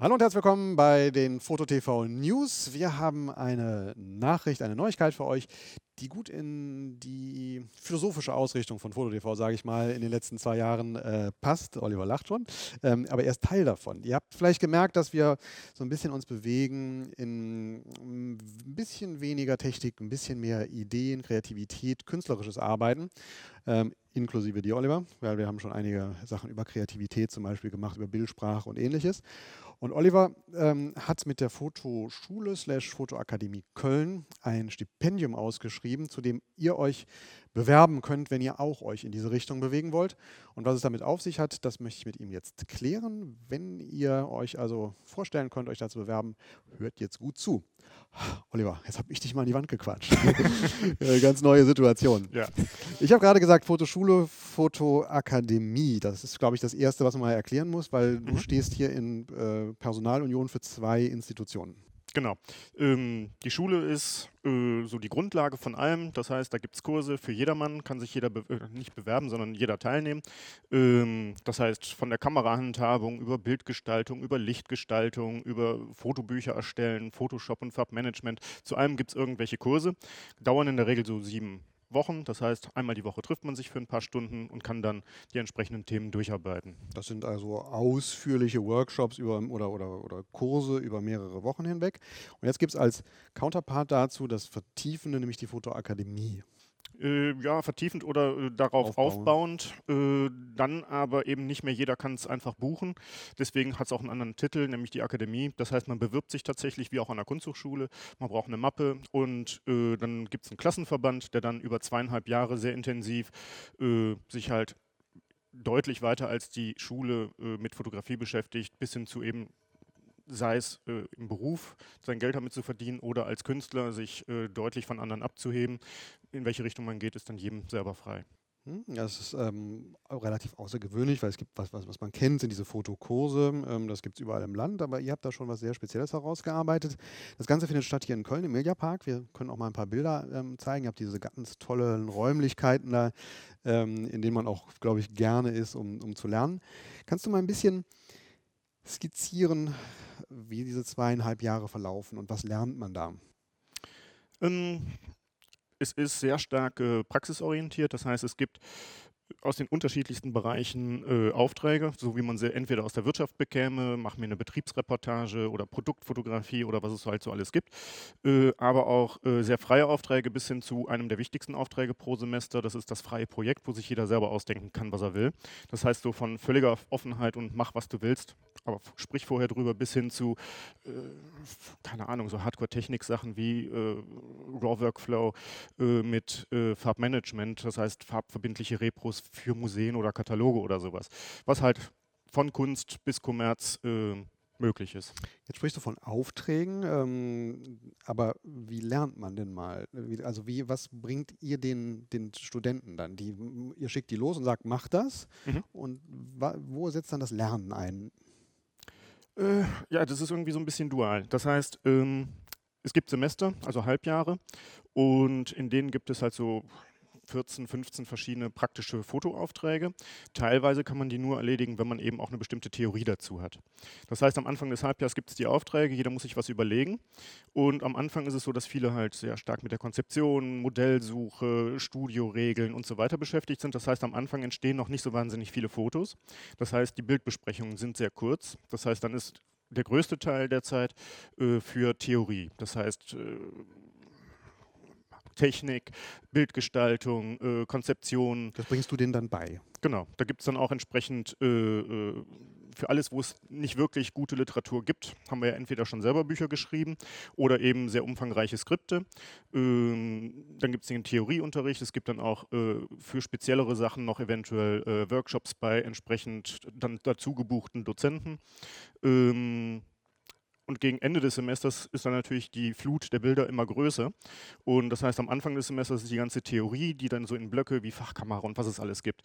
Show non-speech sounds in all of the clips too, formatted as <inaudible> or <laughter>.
Hallo und herzlich willkommen bei den FotoTV News. Wir haben eine Nachricht, eine Neuigkeit für euch, die gut in die philosophische Ausrichtung von FotoTV, sage ich mal, in den letzten zwei Jahren äh, passt. Oliver lacht schon, ähm, aber er ist Teil davon. Ihr habt vielleicht gemerkt, dass wir so ein bisschen uns bewegen in ein bisschen weniger Technik, ein bisschen mehr Ideen, Kreativität, künstlerisches Arbeiten. Ähm, inklusive dir, Oliver, weil wir haben schon einige Sachen über Kreativität zum Beispiel gemacht, über Bildsprache und ähnliches. Und Oliver ähm, hat mit der Fotoschule slash Fotoakademie Köln ein Stipendium ausgeschrieben, zu dem ihr euch bewerben könnt, wenn ihr auch euch in diese Richtung bewegen wollt. Und was es damit auf sich hat, das möchte ich mit ihm jetzt klären. Wenn ihr euch also vorstellen könnt, euch da zu bewerben, hört jetzt gut zu. Oliver, jetzt habe ich dich mal in die Wand gequatscht. <laughs> Ganz neue Situation. Ja. Ich habe gerade gesagt, Fotoschule, Fotoakademie. Das ist, glaube ich, das Erste, was man mal erklären muss, weil mhm. du stehst hier in äh, Personalunion für zwei Institutionen. Genau. Ähm, die Schule ist äh, so die Grundlage von allem. Das heißt, da gibt es Kurse für jedermann, kann sich jeder be äh, nicht bewerben, sondern jeder teilnehmen. Ähm, das heißt, von der Kamerahandhabung über Bildgestaltung, über Lichtgestaltung, über Fotobücher erstellen, Photoshop und Farbmanagement. Zu allem gibt es irgendwelche Kurse. Dauern in der Regel so sieben Wochen. Das heißt, einmal die Woche trifft man sich für ein paar Stunden und kann dann die entsprechenden Themen durcharbeiten. Das sind also ausführliche Workshops über, oder, oder, oder Kurse über mehrere Wochen hinweg. Und jetzt gibt es als Counterpart dazu das Vertiefende, nämlich die Fotoakademie. Äh, ja, vertiefend oder äh, darauf aufbauend. Äh, dann aber eben nicht mehr jeder kann es einfach buchen. Deswegen hat es auch einen anderen Titel, nämlich die Akademie. Das heißt, man bewirbt sich tatsächlich wie auch an der Kunsthochschule. Man braucht eine Mappe und äh, dann gibt es einen Klassenverband, der dann über zweieinhalb Jahre sehr intensiv äh, sich halt deutlich weiter als die Schule äh, mit Fotografie beschäftigt, bis hin zu eben sei es äh, im Beruf sein Geld damit zu verdienen oder als Künstler sich äh, deutlich von anderen abzuheben. In welche Richtung man geht, ist dann jedem selber frei. Hm, das ist ähm, relativ außergewöhnlich, weil es gibt was, was, was man kennt, sind diese Fotokurse. Ähm, das gibt es überall im Land, aber ihr habt da schon was sehr Spezielles herausgearbeitet. Das Ganze findet statt hier in Köln im Mediapark. Wir können auch mal ein paar Bilder ähm, zeigen. Ihr habt diese ganz tollen Räumlichkeiten da, ähm, in denen man auch, glaube ich, gerne ist, um, um zu lernen. Kannst du mal ein bisschen skizzieren, wie diese zweieinhalb Jahre verlaufen und was lernt man da? Ähm, es ist sehr stark äh, praxisorientiert, das heißt, es gibt aus den unterschiedlichsten Bereichen äh, Aufträge, so wie man sie entweder aus der Wirtschaft bekäme, mach mir eine Betriebsreportage oder Produktfotografie oder was es halt so alles gibt, äh, aber auch äh, sehr freie Aufträge bis hin zu einem der wichtigsten Aufträge pro Semester, das ist das freie Projekt, wo sich jeder selber ausdenken kann, was er will. Das heißt so von völliger Offenheit und mach, was du willst, aber sprich vorher drüber bis hin zu, äh, keine Ahnung, so Hardcore-Technik-Sachen wie äh, RAW-Workflow äh, mit Farbmanagement, das heißt farbverbindliche Repros für Museen oder Kataloge oder sowas. Was halt von Kunst bis Kommerz äh, möglich ist. Jetzt sprichst du von Aufträgen, ähm, aber wie lernt man denn mal? Also wie, was bringt ihr den, den Studenten dann? Die, ihr schickt die los und sagt, mach das. Mhm. Und wo setzt dann das Lernen ein? Äh, ja, das ist irgendwie so ein bisschen dual. Das heißt, ähm, es gibt Semester, also Halbjahre, und in denen gibt es halt so 14, 15 verschiedene praktische Fotoaufträge. Teilweise kann man die nur erledigen, wenn man eben auch eine bestimmte Theorie dazu hat. Das heißt, am Anfang des Halbjahres gibt es die Aufträge, jeder muss sich was überlegen. Und am Anfang ist es so, dass viele halt sehr stark mit der Konzeption, Modellsuche, Studioregeln und so weiter beschäftigt sind. Das heißt, am Anfang entstehen noch nicht so wahnsinnig viele Fotos. Das heißt, die Bildbesprechungen sind sehr kurz. Das heißt, dann ist der größte Teil der Zeit äh, für Theorie. Das heißt, äh, Technik, Bildgestaltung, äh, Konzeption. Das bringst du denen dann bei? Genau, da gibt es dann auch entsprechend äh, äh, für alles, wo es nicht wirklich gute Literatur gibt, haben wir ja entweder schon selber Bücher geschrieben oder eben sehr umfangreiche Skripte. Ähm, dann gibt es den Theorieunterricht, es gibt dann auch äh, für speziellere Sachen noch eventuell äh, Workshops bei entsprechend dann dazu gebuchten Dozenten. Ähm, und gegen Ende des Semesters ist dann natürlich die Flut der Bilder immer größer. Und das heißt, am Anfang des Semesters ist die ganze Theorie, die dann so in Blöcke wie Fachkamera und was es alles gibt,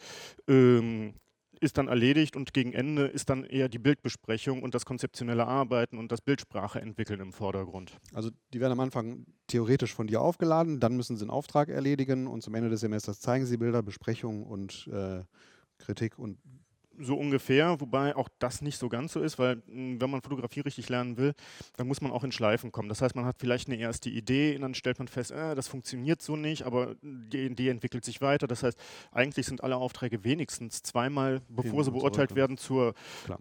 ähm, ist dann erledigt und gegen Ende ist dann eher die Bildbesprechung und das konzeptionelle Arbeiten und das Bildsprache entwickeln im Vordergrund. Also die werden am Anfang theoretisch von dir aufgeladen, dann müssen sie einen Auftrag erledigen und zum Ende des Semesters zeigen sie Bilder, Besprechung und äh, Kritik und So ungefähr, wobei auch das nicht so ganz so ist, weil mh, wenn man Fotografie richtig lernen will, dann muss man auch in Schleifen kommen. Das heißt, man hat vielleicht eine erste Idee und dann stellt man fest, äh, das funktioniert so nicht, aber die Idee entwickelt sich weiter. Das heißt, eigentlich sind alle Aufträge wenigstens zweimal, bevor sie Hin und beurteilt werden, zur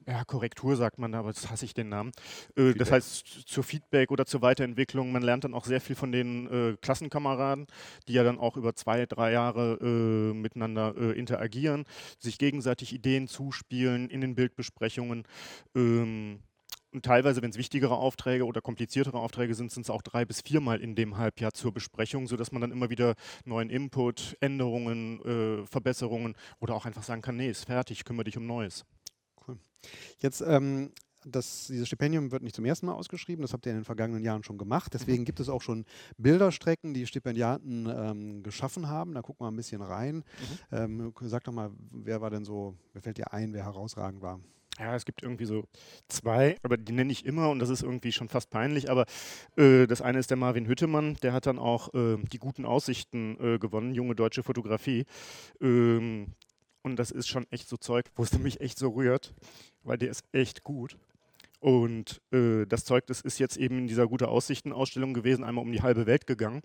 ja, Korrektur, sagt man da, aber das hasse ich den Namen. Äh, das heißt, zur Feedback oder zur Weiterentwicklung. Man lernt dann auch sehr viel von den äh, Klassenkameraden, die ja dann auch über zwei, drei Jahre äh, miteinander äh, interagieren, sich gegenseitig Ideen zuspielen in den Bildbesprechungen. Ähm, und teilweise, wenn es wichtigere Aufträge oder kompliziertere Aufträge sind, sind es auch drei bis viermal in dem Halbjahr zur Besprechung, sodass man dann immer wieder neuen Input, Änderungen, äh, Verbesserungen oder auch einfach sagen kann, nee, ist fertig, kümmere dich um Neues. Jetzt, ähm, das, dieses Stipendium wird nicht zum ersten Mal ausgeschrieben, das habt ihr in den vergangenen Jahren schon gemacht. Deswegen gibt es auch schon Bilderstrecken, die Stipendiaten ähm, geschaffen haben. Da gucken wir ein bisschen rein. Ähm, sag doch mal, wer war denn so, wer fällt dir ein, wer herausragend war? Ja, es gibt irgendwie so zwei, aber die nenne ich immer und das ist irgendwie schon fast peinlich. Aber äh, das eine ist der Marvin Hüttemann, der hat dann auch äh, die guten Aussichten äh, gewonnen, junge deutsche Fotografie. Ähm, und das ist schon echt so Zeug, wo es <laughs> mich echt so rührt, weil der ist echt gut. Und äh, das Zeug, das ist jetzt eben in dieser gute Aussichten-Ausstellung gewesen, einmal um die halbe Welt gegangen.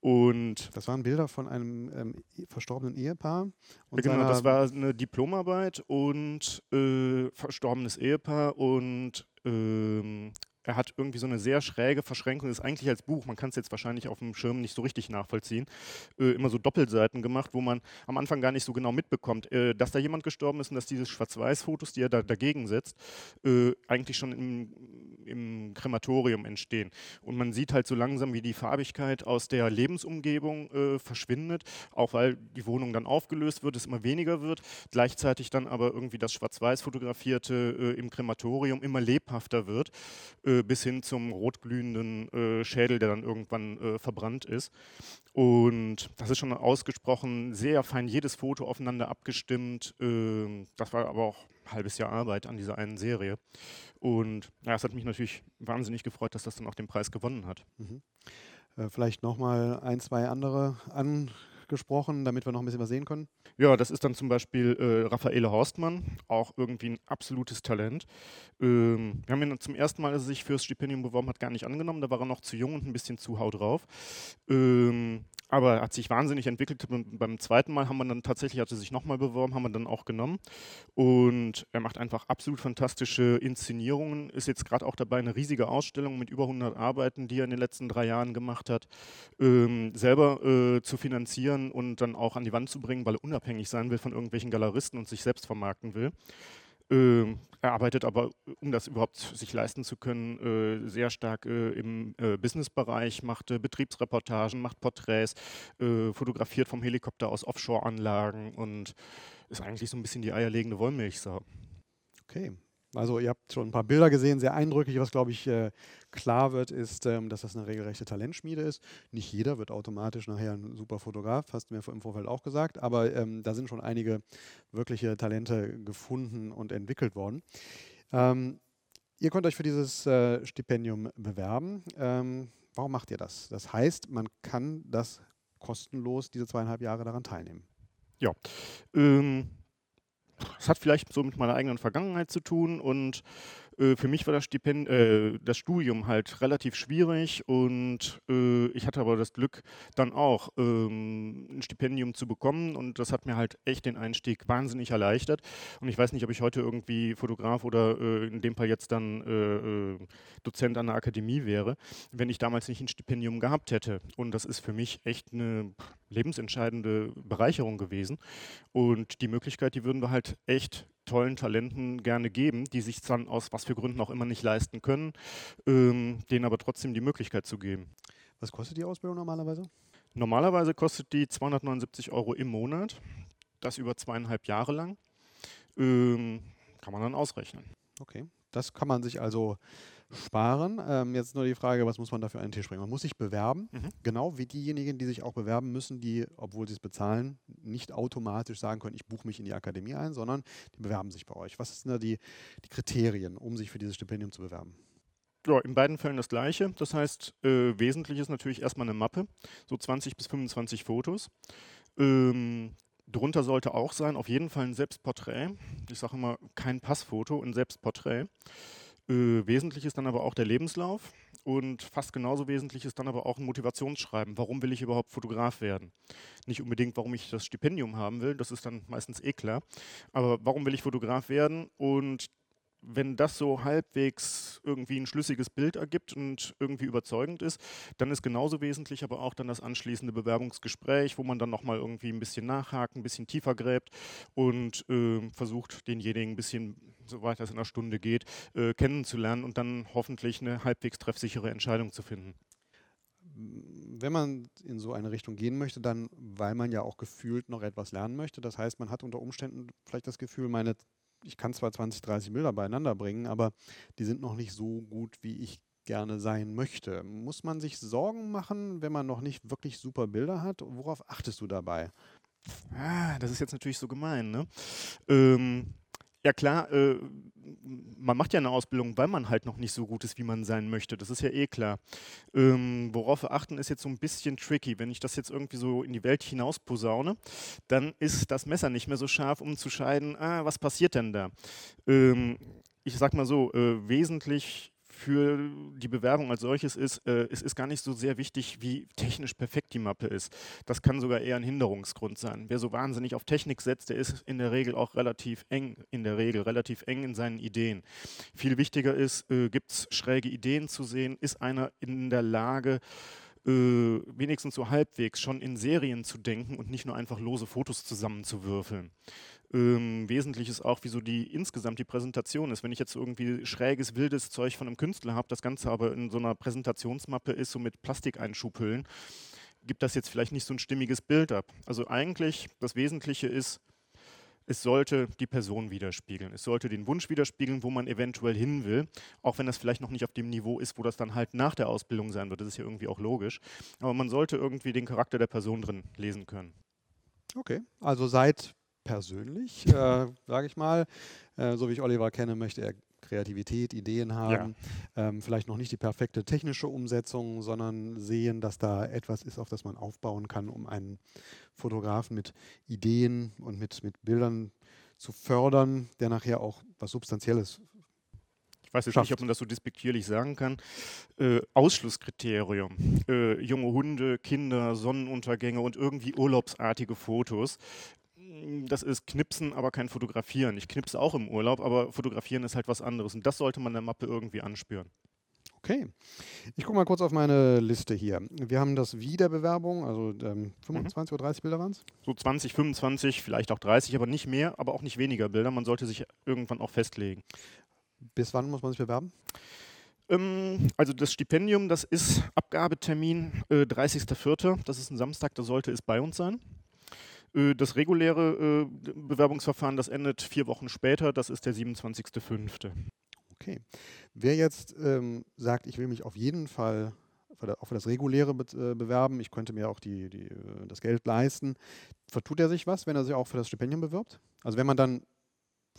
Und Das waren Bilder von einem ähm, verstorbenen Ehepaar. Und genau, das war eine Diplomarbeit und äh, verstorbenes Ehepaar und ähm, er hat irgendwie so eine sehr schräge Verschränkung, ist eigentlich als Buch, man kann es jetzt wahrscheinlich auf dem Schirm nicht so richtig nachvollziehen, äh, immer so Doppelseiten gemacht, wo man am Anfang gar nicht so genau mitbekommt, äh, dass da jemand gestorben ist und dass diese Schwarz-Weiß-Fotos, die er da dagegen setzt, äh, eigentlich schon im, im Krematorium entstehen. Und man sieht halt so langsam, wie die Farbigkeit aus der Lebensumgebung äh, verschwindet, auch weil die Wohnung dann aufgelöst wird, es immer weniger wird, gleichzeitig dann aber irgendwie das Schwarz-Weiß fotografierte äh, im Krematorium immer lebhafter wird, äh, bis hin zum rotglühenden äh, Schädel, der dann irgendwann äh, verbrannt ist. Und das ist schon ausgesprochen sehr fein, jedes Foto aufeinander abgestimmt. Ähm, das war aber auch halbes Jahr Arbeit an dieser einen Serie. Und ja, es hat mich natürlich wahnsinnig gefreut, dass das dann auch den Preis gewonnen hat. Äh, vielleicht nochmal ein, zwei andere angesprochen, damit wir noch ein bisschen was sehen können. Ja, das ist dann zum Beispiel äh, Raffaele Horstmann, auch irgendwie ein absolutes Talent. Ähm, wir haben ihn zum ersten Mal, als er sich fürs Stipendium beworben hat, gar nicht angenommen. Da war er noch zu jung und ein bisschen zu hau drauf. Ähm, aber er hat sich wahnsinnig entwickelt. Beim, zweiten Mal haben wir dann tatsächlich, hat er sich nochmal beworben, haben wir dann auch genommen. Und er macht einfach absolut fantastische Inszenierungen. Ist jetzt gerade auch dabei, eine riesige Ausstellung mit über 100 Arbeiten, die er in den letzten drei Jahren gemacht hat, ähm, selber äh, zu finanzieren und dann auch an die Wand zu bringen, weil er unabhängig sein will von irgendwelchen Galeristen und sich selbst vermarkten will. Ähm, er arbeitet aber, um das überhaupt sich leisten zu können, äh, sehr stark äh, im äh, Businessbereich, macht Betriebsreportagen, macht Porträts, fotografiert vom Helikopter aus Offshore-Anlagen und ist eigentlich so ein bisschen die eierlegende Wollmilchsau. Okay. Also ihr habt schon ein paar Bilder gesehen, sehr eindrücklich. Was, glaube ich, äh, klar wird, ist, ähm, dass das eine regelrechte Talentschmiede ist. Nicht jeder wird automatisch nachher ein super Fotograf, hast du mir im Vorfeld auch gesagt. Aber ähm, da sind schon einige wirkliche Talente gefunden und entwickelt worden. Ähm, ihr könnt euch für dieses äh, Stipendium bewerben. Ähm, warum macht ihr das? Das heißt, man kann das kostenlos diese zweieinhalb Jahre daran teilnehmen. Ähm, es hat vielleicht so mit meiner eigenen Vergangenheit zu tun und für mich war das, Stipend äh, das Studium halt relativ schwierig und äh, ich hatte aber das Glück, dann auch ähm, ein Stipendium zu bekommen und das hat mir halt echt den Einstieg wahnsinnig erleichtert. Und ich weiß nicht, ob ich heute irgendwie Fotograf oder äh, in dem Fall jetzt dann äh, äh, Dozent an der Akademie wäre, wenn ich damals nicht ein Stipendium gehabt hätte. Und das ist für mich echt eine lebensentscheidende Bereicherung gewesen. Und die Möglichkeit, die würden wir halt echt tollen Talenten gerne geben, die sich dann aus was für Gründen auch immer nicht leisten können, ähm, denen aber trotzdem die Möglichkeit zu geben. Was kostet die Ausbildung normalerweise? Normalerweise kostet die 279 Euro im Monat, das über zweieinhalb Jahre lang. Ähm, kann man dann ausrechnen. Okay. Das kann man sich also sparen. Ähm, jetzt nur die Frage, was muss man dafür an den Tisch bringen? Man muss sich bewerben, Mhm. genau wie diejenigen, die sich auch bewerben müssen, die, obwohl sie es bezahlen, nicht automatisch sagen können, ich buche mich in die Akademie ein, sondern die bewerben sich bei euch. Was sind da die, die Kriterien, um sich für dieses Stipendium zu bewerben? Ja, in beiden Fällen das gleiche. Das heißt, äh, wesentlich ist natürlich erstmal eine Mappe, so 20 bis 25 Fotos. Ähm, Drunter sollte auch sein, auf jeden Fall ein Selbstporträt. Ich sage immer, kein Passfoto, ein Selbstporträt. Äh, wesentlich ist dann aber auch der Lebenslauf und fast genauso wesentlich ist dann aber auch ein Motivationsschreiben. Warum will ich überhaupt Fotograf werden? Nicht unbedingt, warum ich das Stipendium haben will, das ist dann meistens eh klar, aber warum will ich Fotograf werden? Und wenn das so halbwegs irgendwie ein schlüssiges Bild ergibt und irgendwie überzeugend ist, dann ist genauso wesentlich aber auch dann das anschließende Bewerbungsgespräch, wo man dann nochmal irgendwie ein bisschen nachhakt, ein bisschen tiefer gräbt und äh, versucht, denjenigen ein bisschen, soweit das in einer Stunde geht, äh, kennenzulernen und dann hoffentlich eine halbwegs treffsichere Entscheidung zu finden. Wenn man in so eine Richtung gehen möchte, dann, weil man ja auch gefühlt noch etwas lernen möchte. Das heißt, man hat unter Umständen vielleicht das Gefühl, meine ich kann zwar 20, 30 Bilder beieinander bringen, aber die sind noch nicht so gut, wie ich gerne sein möchte. Muss man sich Sorgen machen, wenn man noch nicht wirklich super Bilder hat? Worauf achtest du dabei? Ah, das ist jetzt natürlich so gemein. Ne? Ähm, ja klar, äh, man macht ja eine Ausbildung, weil man halt noch nicht so gut ist, wie man sein möchte. Das ist ja eh klar. Ähm, worauf wir achten, ist jetzt so ein bisschen tricky. Wenn ich das jetzt irgendwie so in die Welt hinaus posaune, dann ist das Messer nicht mehr so scharf, um zu scheiden, ah, was passiert denn da? Ähm, ich sag mal so, äh, wesentlich für die Bewerbung als solches ist, äh, es ist gar nicht so sehr wichtig, wie technisch perfekt die Mappe ist. Das kann sogar eher ein Hinderungsgrund sein. Wer so wahnsinnig auf Technik setzt, der ist in der Regel auch relativ eng, in der Regel relativ eng in seinen Ideen. Viel wichtiger ist, äh, gibt es schräge Ideen zu sehen, ist einer in der Lage, äh, wenigstens so halbwegs schon in Serien zu denken und nicht nur einfach lose Fotos zusammenzuwürfeln. Ähm, wesentlich ist auch, wieso die insgesamt die Präsentation ist. Wenn ich jetzt irgendwie schräges, wildes Zeug von einem Künstler habe, das Ganze aber in so einer Präsentationsmappe ist, so mit Plastikeinschubhüllen, gibt das jetzt vielleicht nicht so ein stimmiges Bild ab. Also eigentlich, das Wesentliche ist, es sollte die Person widerspiegeln. Es sollte den Wunsch widerspiegeln, wo man eventuell hin will, auch wenn das vielleicht noch nicht auf dem Niveau ist, wo das dann halt nach der Ausbildung sein wird. Das ist ja irgendwie auch logisch. Aber man sollte irgendwie den Charakter der Person drin lesen können. Okay, also seit persönlich, äh, sage ich mal. Äh, so wie ich Oliver kenne, möchte er Kreativität, Ideen haben, ja. ähm, vielleicht noch nicht die perfekte technische Umsetzung, sondern sehen, dass da etwas ist, auf das man aufbauen kann, um einen Fotografen mit Ideen und mit, mit Bildern zu fördern, der nachher auch was Substanzielles ich weiß jetzt schafft. nicht, ob man das so despektierlich sagen kann, äh, Ausschlusskriterium. Äh, junge Hunde, Kinder, Sonnenuntergänge und irgendwie urlaubsartige Fotos das ist Knipsen, aber kein Fotografieren. Ich knipse auch im Urlaub, aber Fotografieren ist halt was anderes. Und das sollte man der Mappe irgendwie anspüren. Okay. Ich gucke mal kurz auf meine Liste hier. Wir haben das Wiederbewerbung, also ähm, 25 mhm. oder 30 Bilder waren es? So 20, 25, vielleicht auch 30, aber nicht mehr, aber auch nicht weniger Bilder. Man sollte sich irgendwann auch festlegen. Bis wann muss man sich bewerben? Ähm, also das Stipendium, das ist Abgabetermin äh, 30.04. Das ist ein Samstag, da sollte es bei uns sein. Äh, das reguläre äh, Bewerbungsverfahren, das endet vier Wochen später, das ist der 27.05. Okay. Wer jetzt ähm, sagt, ich will mich auf jeden Fall auch für das reguläre äh, bewerben, ich könnte mir auch die, die, das Geld leisten, vertut er sich was, wenn er sich auch für das Stipendium bewirbt? Also wenn man dann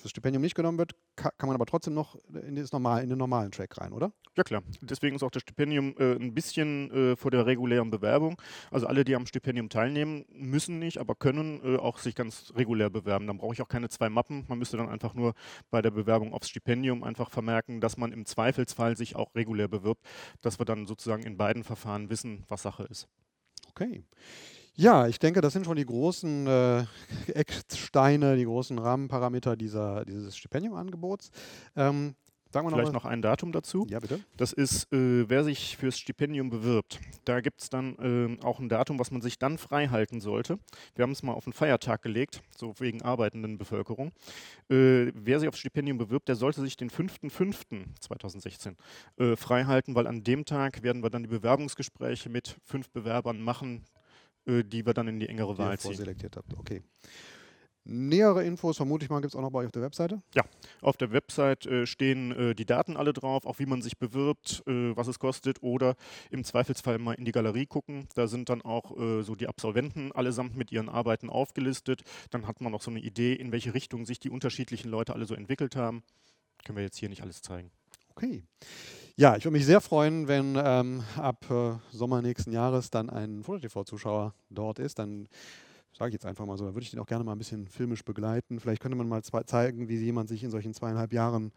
das Stipendium nicht genommen wird, kann man aber trotzdem noch in, das normal, in den normalen Track rein, oder? Ja klar. Deswegen ist auch das Stipendium äh, ein bisschen äh, vor der regulären Bewerbung. Also alle, die am Stipendium teilnehmen, müssen nicht, aber können äh, auch sich ganz regulär bewerben. Dann brauche ich auch keine zwei Mappen. Man müsste dann einfach nur bei der Bewerbung aufs Stipendium einfach vermerken, dass man im Zweifelsfall sich auch regulär bewirbt, dass wir dann sozusagen in beiden Verfahren wissen, was Sache ist. Okay. Ja, ich denke, das sind schon die großen äh, Ecksteine, die großen Rahmenparameter dieser, dieses Stipendiumangebots. Ähm, Sagen wir Vielleicht noch, noch ein Datum dazu. Ja, bitte. Das ist, äh, wer sich fürs Stipendium bewirbt. Da gibt es dann äh, auch ein Datum, was man sich dann frei halten sollte. Wir haben es mal auf einen Feiertag gelegt, so wegen arbeitenden Bevölkerung. Äh, wer sich aufs Stipendium bewirbt, der sollte sich den 5.5.2016 äh, frei halten, weil an dem Tag werden wir dann die Bewerbungsgespräche mit fünf Bewerbern machen, die wir dann in die engere Wahl ziehen. vorselektiert habt. Okay. Nähere Infos, vermute ich mal, gibt es auch noch bei euch auf der Webseite? Ja, auf der Website äh, stehen äh, die Daten alle drauf, auch wie man sich bewirbt, äh, was es kostet oder im Zweifelsfall mal in die Galerie gucken. Da sind dann auch äh, so die Absolventen allesamt mit ihren Arbeiten aufgelistet. Dann hat man auch so eine Idee, in welche Richtung sich die unterschiedlichen Leute alle so entwickelt haben. Können wir jetzt hier nicht alles zeigen. Okay. Ja, ich würde mich sehr freuen, wenn ähm, ab äh, Sommer nächsten Jahres dann ein FotoTV-Zuschauer dort ist. Dann sage ich jetzt einfach mal so, da würde ich den auch gerne mal ein bisschen filmisch begleiten. Vielleicht könnte man mal zeigen, wie jemand sich in solchen zweieinhalb Jahren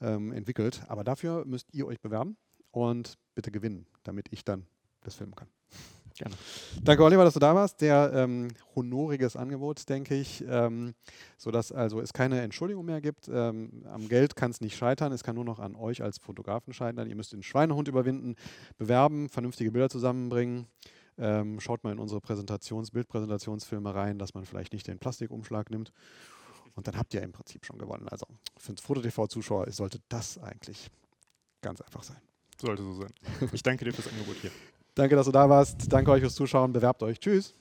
ähm, entwickelt. Aber dafür müsst ihr euch bewerben und bitte gewinnen, damit ich dann das filmen kann. Gerne. Danke, Oliver, dass du da warst. Der ähm, honoriges Angebot, denke ich, ähm, sodass also es keine Entschuldigung mehr gibt. Ähm, am Geld kann es nicht scheitern, es kann nur noch an euch als Fotografen scheitern. Ihr müsst den Schweinehund überwinden, bewerben, vernünftige Bilder zusammenbringen. Ähm, schaut mal in unsere Präsentations-, Bildpräsentationsfilme rein, dass man vielleicht nicht den Plastikumschlag nimmt. Und dann habt ihr im Prinzip schon gewonnen. Also für Foto-TV-Zuschauer sollte das eigentlich ganz einfach sein. Sollte so sein. Ich danke dir fürs Angebot hier. Danke, dass du da warst. Danke euch fürs Zuschauen. Bewerbt euch. Tschüss.